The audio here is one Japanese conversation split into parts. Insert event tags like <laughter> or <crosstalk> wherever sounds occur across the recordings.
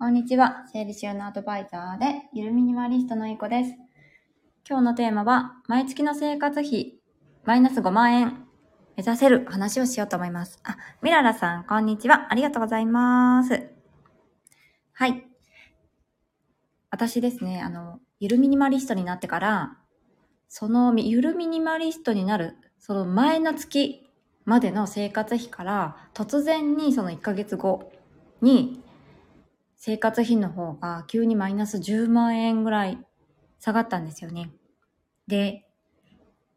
こんにちは。整理収納アドバイザーで、ゆるミニマリストのいこです。今日のテーマは、毎月の生活費、マイナス5万円、目指せる話をしようと思います。あ、ミララさん、こんにちは。ありがとうございます。はい。私ですね、あの、ゆるミニマリストになってから、そのゆるミニマリストになる、その前の月までの生活費から、突然にその1ヶ月後に生活費の方が急にマイナス10万円ぐらい下がったんですよね。で、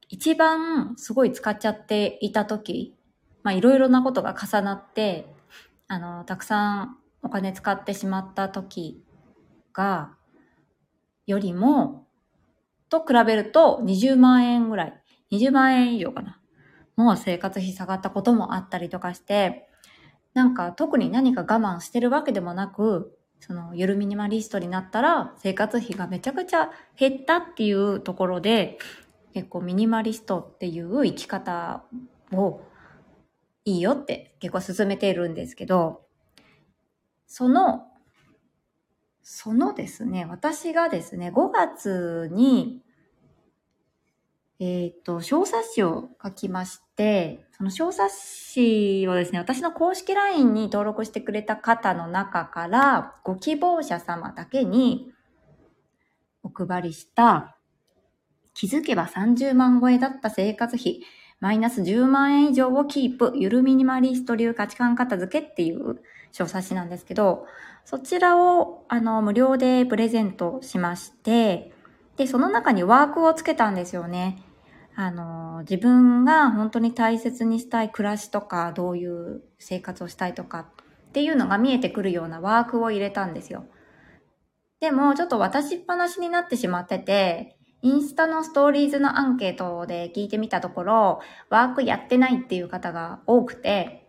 一番すごい使っちゃっていた時、まあいろいろなことが重なって、あの、たくさんお金使ってしまった時が、よりも、と比べると20万円ぐらい、20万円以上かな。もう生活費下がったこともあったりとかして、なんか特に何か我慢してるわけでもなく、そのゆるミニマリストになったら生活費がめちゃくちゃ減ったっていうところで、結構ミニマリストっていう生き方をいいよって結構進めているんですけど、その、そのですね、私がですね、5月にえっ、ー、と、小冊子を書きまして、その小冊子をですね、私の公式 LINE に登録してくれた方の中から、ご希望者様だけにお配りした、気づけば30万超えだった生活費、マイナス10万円以上をキープ、ゆるミニマリスト流価値観片付けっていう小冊子なんですけど、そちらを、あの、無料でプレゼントしまして、で、その中にワークをつけたんですよね。あの、自分が本当に大切にしたい暮らしとか、どういう生活をしたいとかっていうのが見えてくるようなワークを入れたんですよ。でも、ちょっと渡しっぱなしになってしまってて、インスタのストーリーズのアンケートで聞いてみたところ、ワークやってないっていう方が多くて、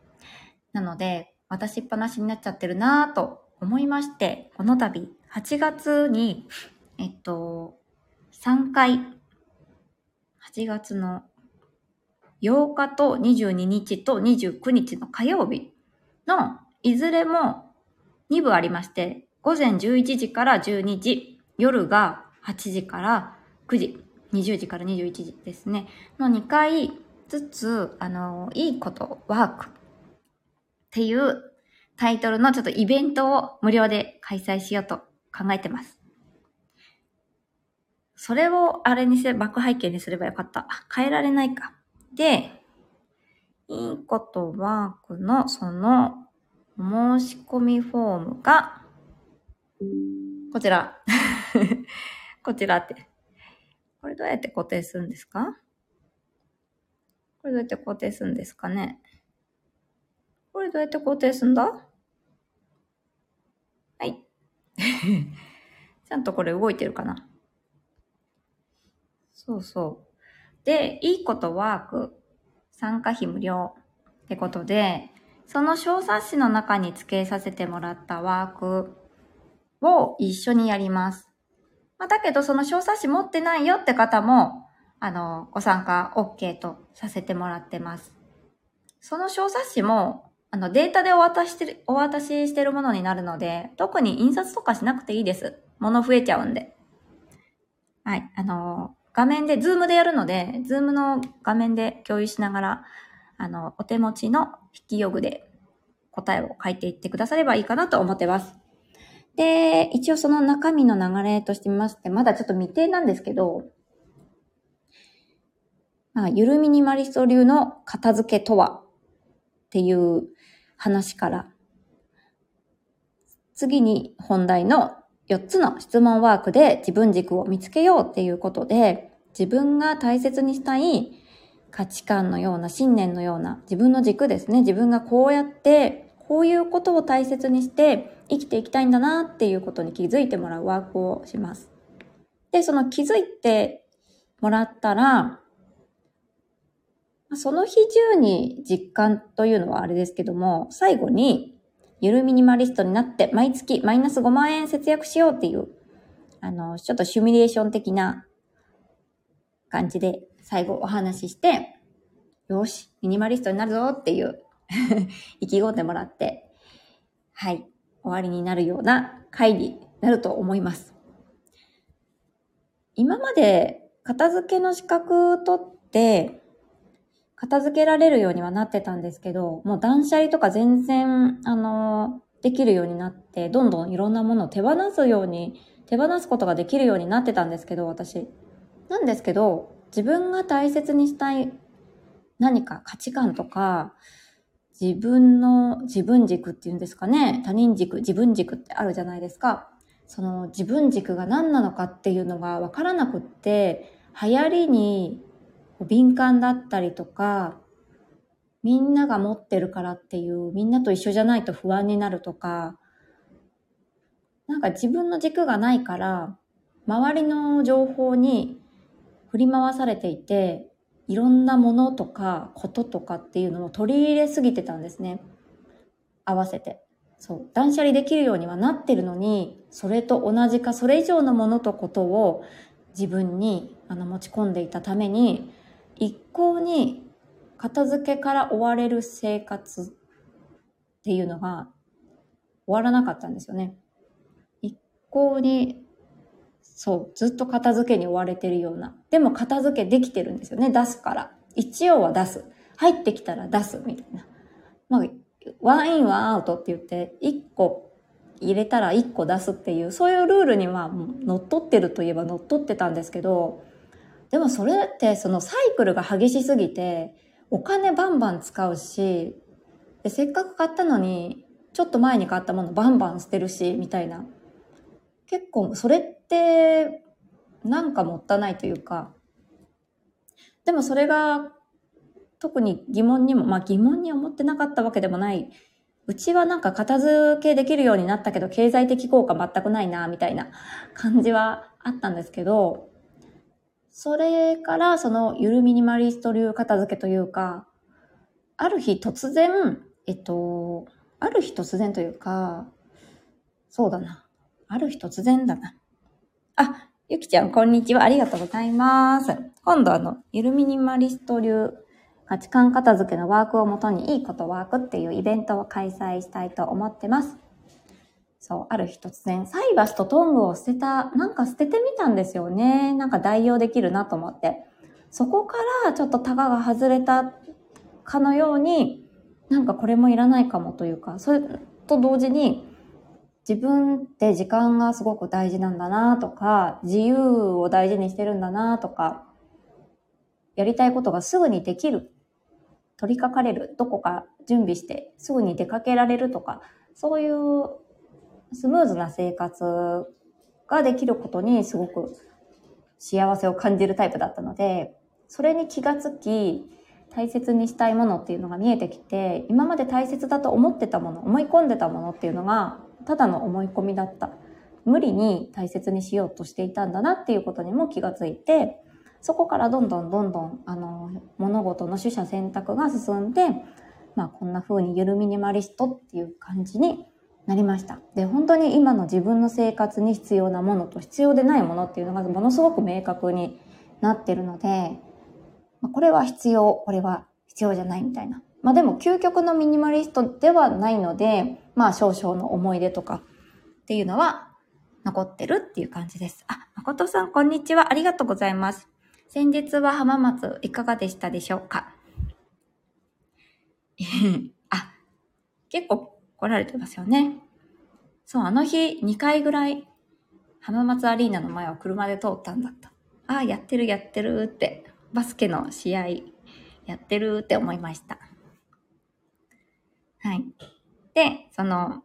なので、渡しっぱなしになっちゃってるなぁと思いまして、この度、8月に、えっと、3回8月の8日と22日と29日の火曜日のいずれも2部ありまして、午前11時から12時、夜が8時から9時、20時から21時ですね、の2回ずつ、あの、いいことワークっていうタイトルのちょっとイベントを無料で開催しようと考えてます。それをあれにせ、バック背景にすればよかった。変えられないか。で、いいことワークのその申し込みフォームが、こちら。<laughs> こちらって。これどうやって固定するんですか？これどうやって固定するんですかね？これどうやって固定するんだ？はい。<laughs> ちゃんとこれ動いてるかな？そうそう。で、いいことワーク、参加費無料ってことで、その小冊子の中に付けさせてもらったワークを一緒にやります。まあ、だけど、その小冊子持ってないよって方も、あの、ご参加 OK とさせてもらってます。その小冊子も、あの、データでお渡ししてる、お渡ししてるものになるので、特に印刷とかしなくていいです。物増えちゃうんで。はい。あの、画面で、ズームでやるので、ズームの画面で共有しながら、あの、お手持ちの筆記用具で答えを書いていってくださればいいかなと思ってます。で、一応その中身の流れとしてみまして、まだちょっと未定なんですけど、まあ、ゆるミニマリスト流の片付けとは？っていう話から、次に本題の4つの質問ワークで自分軸を見つけようっていうことで、自分が大切にしたい価値観のような、信念のような自分の軸ですね。自分がこうやって、こういうことを大切にして生きていきたいんだなっていうことに気づいてもらうワークをします。で、その気づいてもらったら、その日中に実感というのはあれですけども、最後にゆるミニマリストになって毎月マイナス5万円節約しようっていう、あの、ちょっとシミュレーション的な感じで最後お話しして、よし、ミニマリストになるぞっていう <laughs> 意気込んでもらって、はい。終わりになるような回になると思います。今まで片付けの資格取って、片付けられるようにはなってたんですけど、もう断捨離とか全然、あの、できるようになって、どんどんいろんなものを手放すように、手放すことができるようになってたんですけど、私。なんですけど、自分が大切にしたい何か価値観とか、自分の自分軸っていうんですかね、他人軸、自分軸ってあるじゃないですか。その自分軸が何なのかっていうのがわからなくって、流行りに敏感だったりとか、みんなが持ってるからっていう、みんなと一緒じゃないと不安になるとか、なんか自分の軸がないから、周りの情報に振り回されていて、いろんなものとかこととかっていうのを取り入れすぎてたんですね。合わせて。そう、断捨離できるようにはなってるのに、それと同じかそれ以上のものとことを自分にあの持ち込んでいたために、一向に片付けから追われる生活っていうのが終わらなかったんですよね。一向に、そう、ずっと片付けに追われてるような。でも片付けできてるんですよね、出すから。一応は出す。入ってきたら出すみたいな。まあ、ワンインワンアウトって言って、1個入れたら1個出すっていう、そういうルールには乗っ取ってるといえば乗っ取ってたんですけど、でもそれってそのサイクルが激しすぎて、お金バンバン使うし、でせっかく買ったのに、ちょっと前に買ったものバンバン捨てるし、みたいな。結構、それって、なんかもったいないというか、でもそれが特に疑問にも、まあ疑問に思ってなかったわけでもない。うちはなんか片付けできるようになったけど、経済的効果全くないな、みたいな感じはあったんですけど、それからそのゆるミニマリスト流片付けというか、ある日突然、えっと、ある日突然というか、そうだな。ある日突然だな。あ、ゆきちゃん、こんにちは。ありがとうございます。今度あの、ゆるミニマリスト流価値観片付けのワークをもとにいいことワークっていうイベントを開催したいと思ってます。そう、ある日突然、サイバスとトングを捨てた、なんか捨ててみたんですよね。なんか代用できるなと思って。そこからちょっとタガが外れたかのように、なんかこれもいらないかもというか、それと同時に、自分って時間がすごく大事なんだなとか、自由を大事にしてるんだなとか、やりたいことがすぐにできる取り掛かれる、どこか準備してすぐに出かけられるとか、そういうスムーズな生活ができることにすごく幸せを感じるタイプだったので、それに気がつき、大切にしたいものっていうのが見えてきて、今まで大切だと思ってたもの、思い込んでたものっていうのが、ただの思い込みだった。無理に大切にしようとしていたんだなっていうことにも気がついて、そこからどんどんどんどん、あの、物事の取捨選択が進んで、まあこんな風にゆるミニマリストっていう感じになりました。で、本当に今の自分の生活に必要なものと必要でないものっていうのがものすごく明確になってるので、これは必要、これは必要じゃないみたいな。まあでも究極のミニマリストではないので、まあ少々の思い出とかっていうのは残ってるっていう感じです。あ、誠さんこんにちは。ありがとうございます。先日は浜松いかがでしたでしょうか？<laughs> あ、結構来られてますよね。そう、あの日2回ぐらい浜松アリーナの前を車で通ったんだった。ああ、やってるやってるって、バスケの試合やってるって思いました。はい。で、その、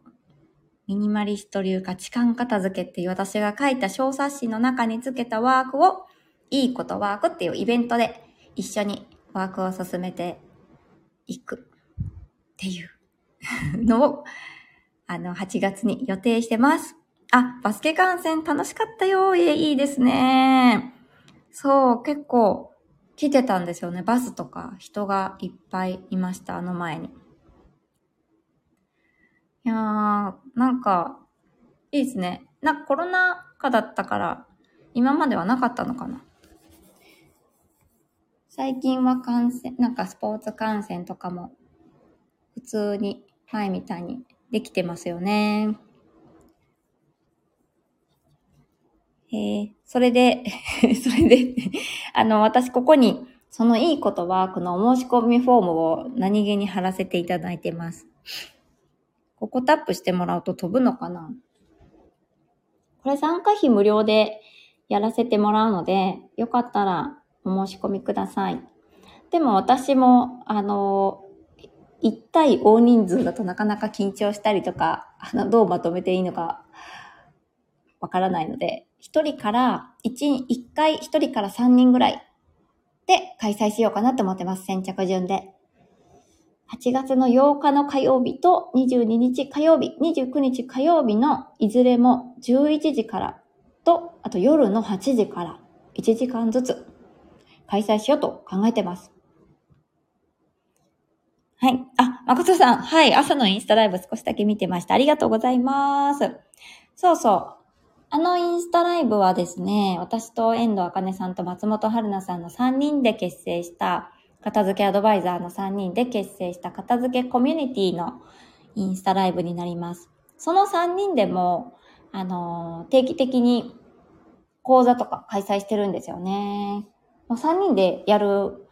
ミニマリスト流価値観片付けっていう私が書いた小冊子の中につけたワークをいいことワークっていうイベントで一緒にワークを進めていくっていうのを、あの、8月に予定してます。あ、バスケ観戦楽しかったよ。え、いいですね。そう、結構来てたんですよね。バスとか人がいっぱいいました、あの前に。いやー、なんか、いいですね。な、コロナ禍だったから、今まではなかったのかな。最近は観戦、なんかスポーツ観戦とかも普通にはいみたいにできてますよね。えー、それで <laughs> それであの、私ここに、そのいいことは、このお申し込みフォームを何気に貼らせていただいてます。ここタップしてもらうと飛ぶのかな？これ参加費無料でやらせてもらうので、よかったらお申し込みください。でも私も、あの、1対大人数だとなかなか緊張したりとか、あの、どうまとめていいのかわからないので、1人から1、1回1人から3人ぐらいで開催しようかなと思ってます。先着順で。8月の8日の火曜日と22日火曜日、29日火曜日のいずれも11時からと、あと夜の8時から1時間ずつ開催しようと考えてます。はい。あ、誠さん。はい。朝のインスタライブ少しだけ見てました。ありがとうございます。そうそう。あのインスタライブはですね、私と遠藤茜さんと松本春菜さんの3人で結成した片付けアドバイザーの3人で結成した片付けコミュニティのインスタライブになります。その3人でも、あの、定期的に講座とか開催してるんですよね。3人でやる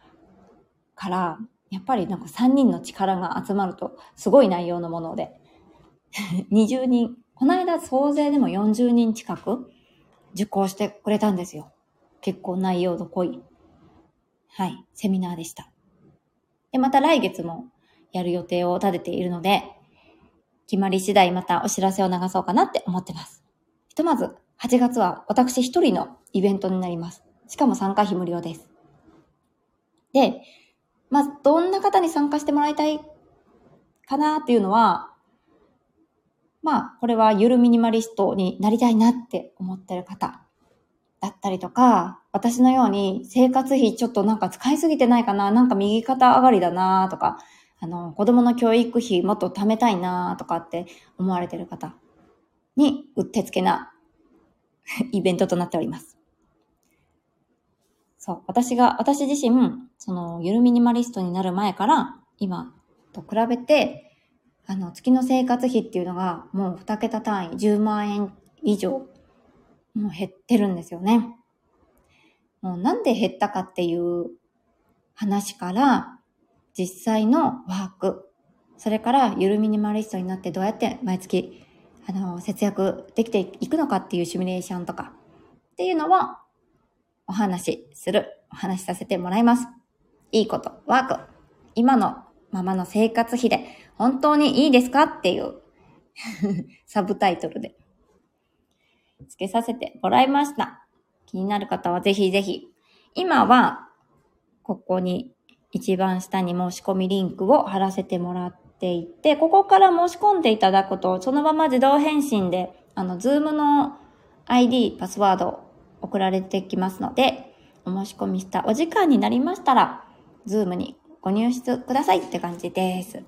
から、やっぱりなんか3人の力が集まるとすごい内容のもので、<laughs> 20人、この間総勢でも40人近く受講してくれたんですよ。結構内容の濃い。はい、セミナーでした。で、また来月もやる予定を立てているので、決まり次第またお知らせを流そうかなって思ってます。ひとまず、8月は私一人のイベントになります。しかも参加費無料です。で、まあ、どんな方に参加してもらいたいかなっていうのは、まあ、これはゆるミニマリストになりたいなって思ってる方だったりとか、私のように生活費ちょっとなんか使いすぎてないかな、なんか右肩上がりだなとか、あの、子供の教育費もっと貯めたいなとかって思われてる方にうってつけなイベントとなっております。そう、私が、私自身、その、ゆるミニマリストになる前から、今と比べて、あの、月の生活費っていうのが、もう2桁単位、10万円以上もう減ってるんですよね。もうなんで減ったかっていう話から、実際のワーク、それからゆるミニマリストになってどうやって毎月、あの、節約できていくのかっていうシミュレーションとかっていうのをお話しする、お話しさせてもらいます。いいこと、ワーク。今のままの生活費で本当にいいですかっていう <laughs> サブタイトルでつけさせてもらいました。気になる方はぜひぜひ。今は、ここに一番下に申し込みリンクを貼らせてもらっていて、ここから申し込んでいただくと、そのまま自動返信で、あの、ズームの ID、パスワード送られてきますので、お申し込みしたお時間になりましたら、ズームにご入室くださいって感じです。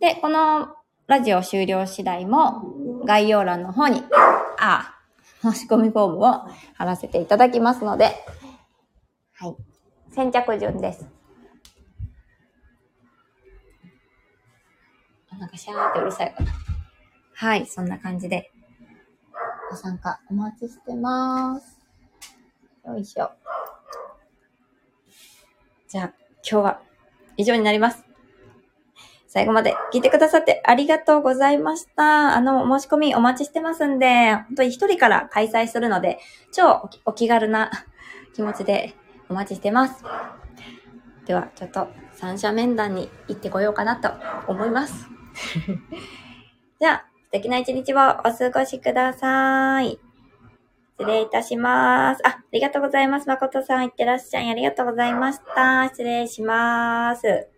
で、このラジオ終了次第も概要欄の方に、あ、あ申し込みフォームを貼らせていただきますので、はい。先着順です。なんかシャーってうるさいかな。はい、そんな感じで、ご参加お待ちしてます。よいしょ。じゃあ、今日は以上になります。最後まで聞いてくださってありがとうございました。あの、申し込みお待ちしてますんで、本当に一人から開催するので、超お気軽な気持ちでお待ちしてます。では、ちょっと三者面談に行ってこようかなと思います。<laughs> じゃあ、素敵な一日をお過ごしください。失礼いたします。あ、ありがとうございます。誠さん、いってらっしゃい。ありがとうございました。失礼します。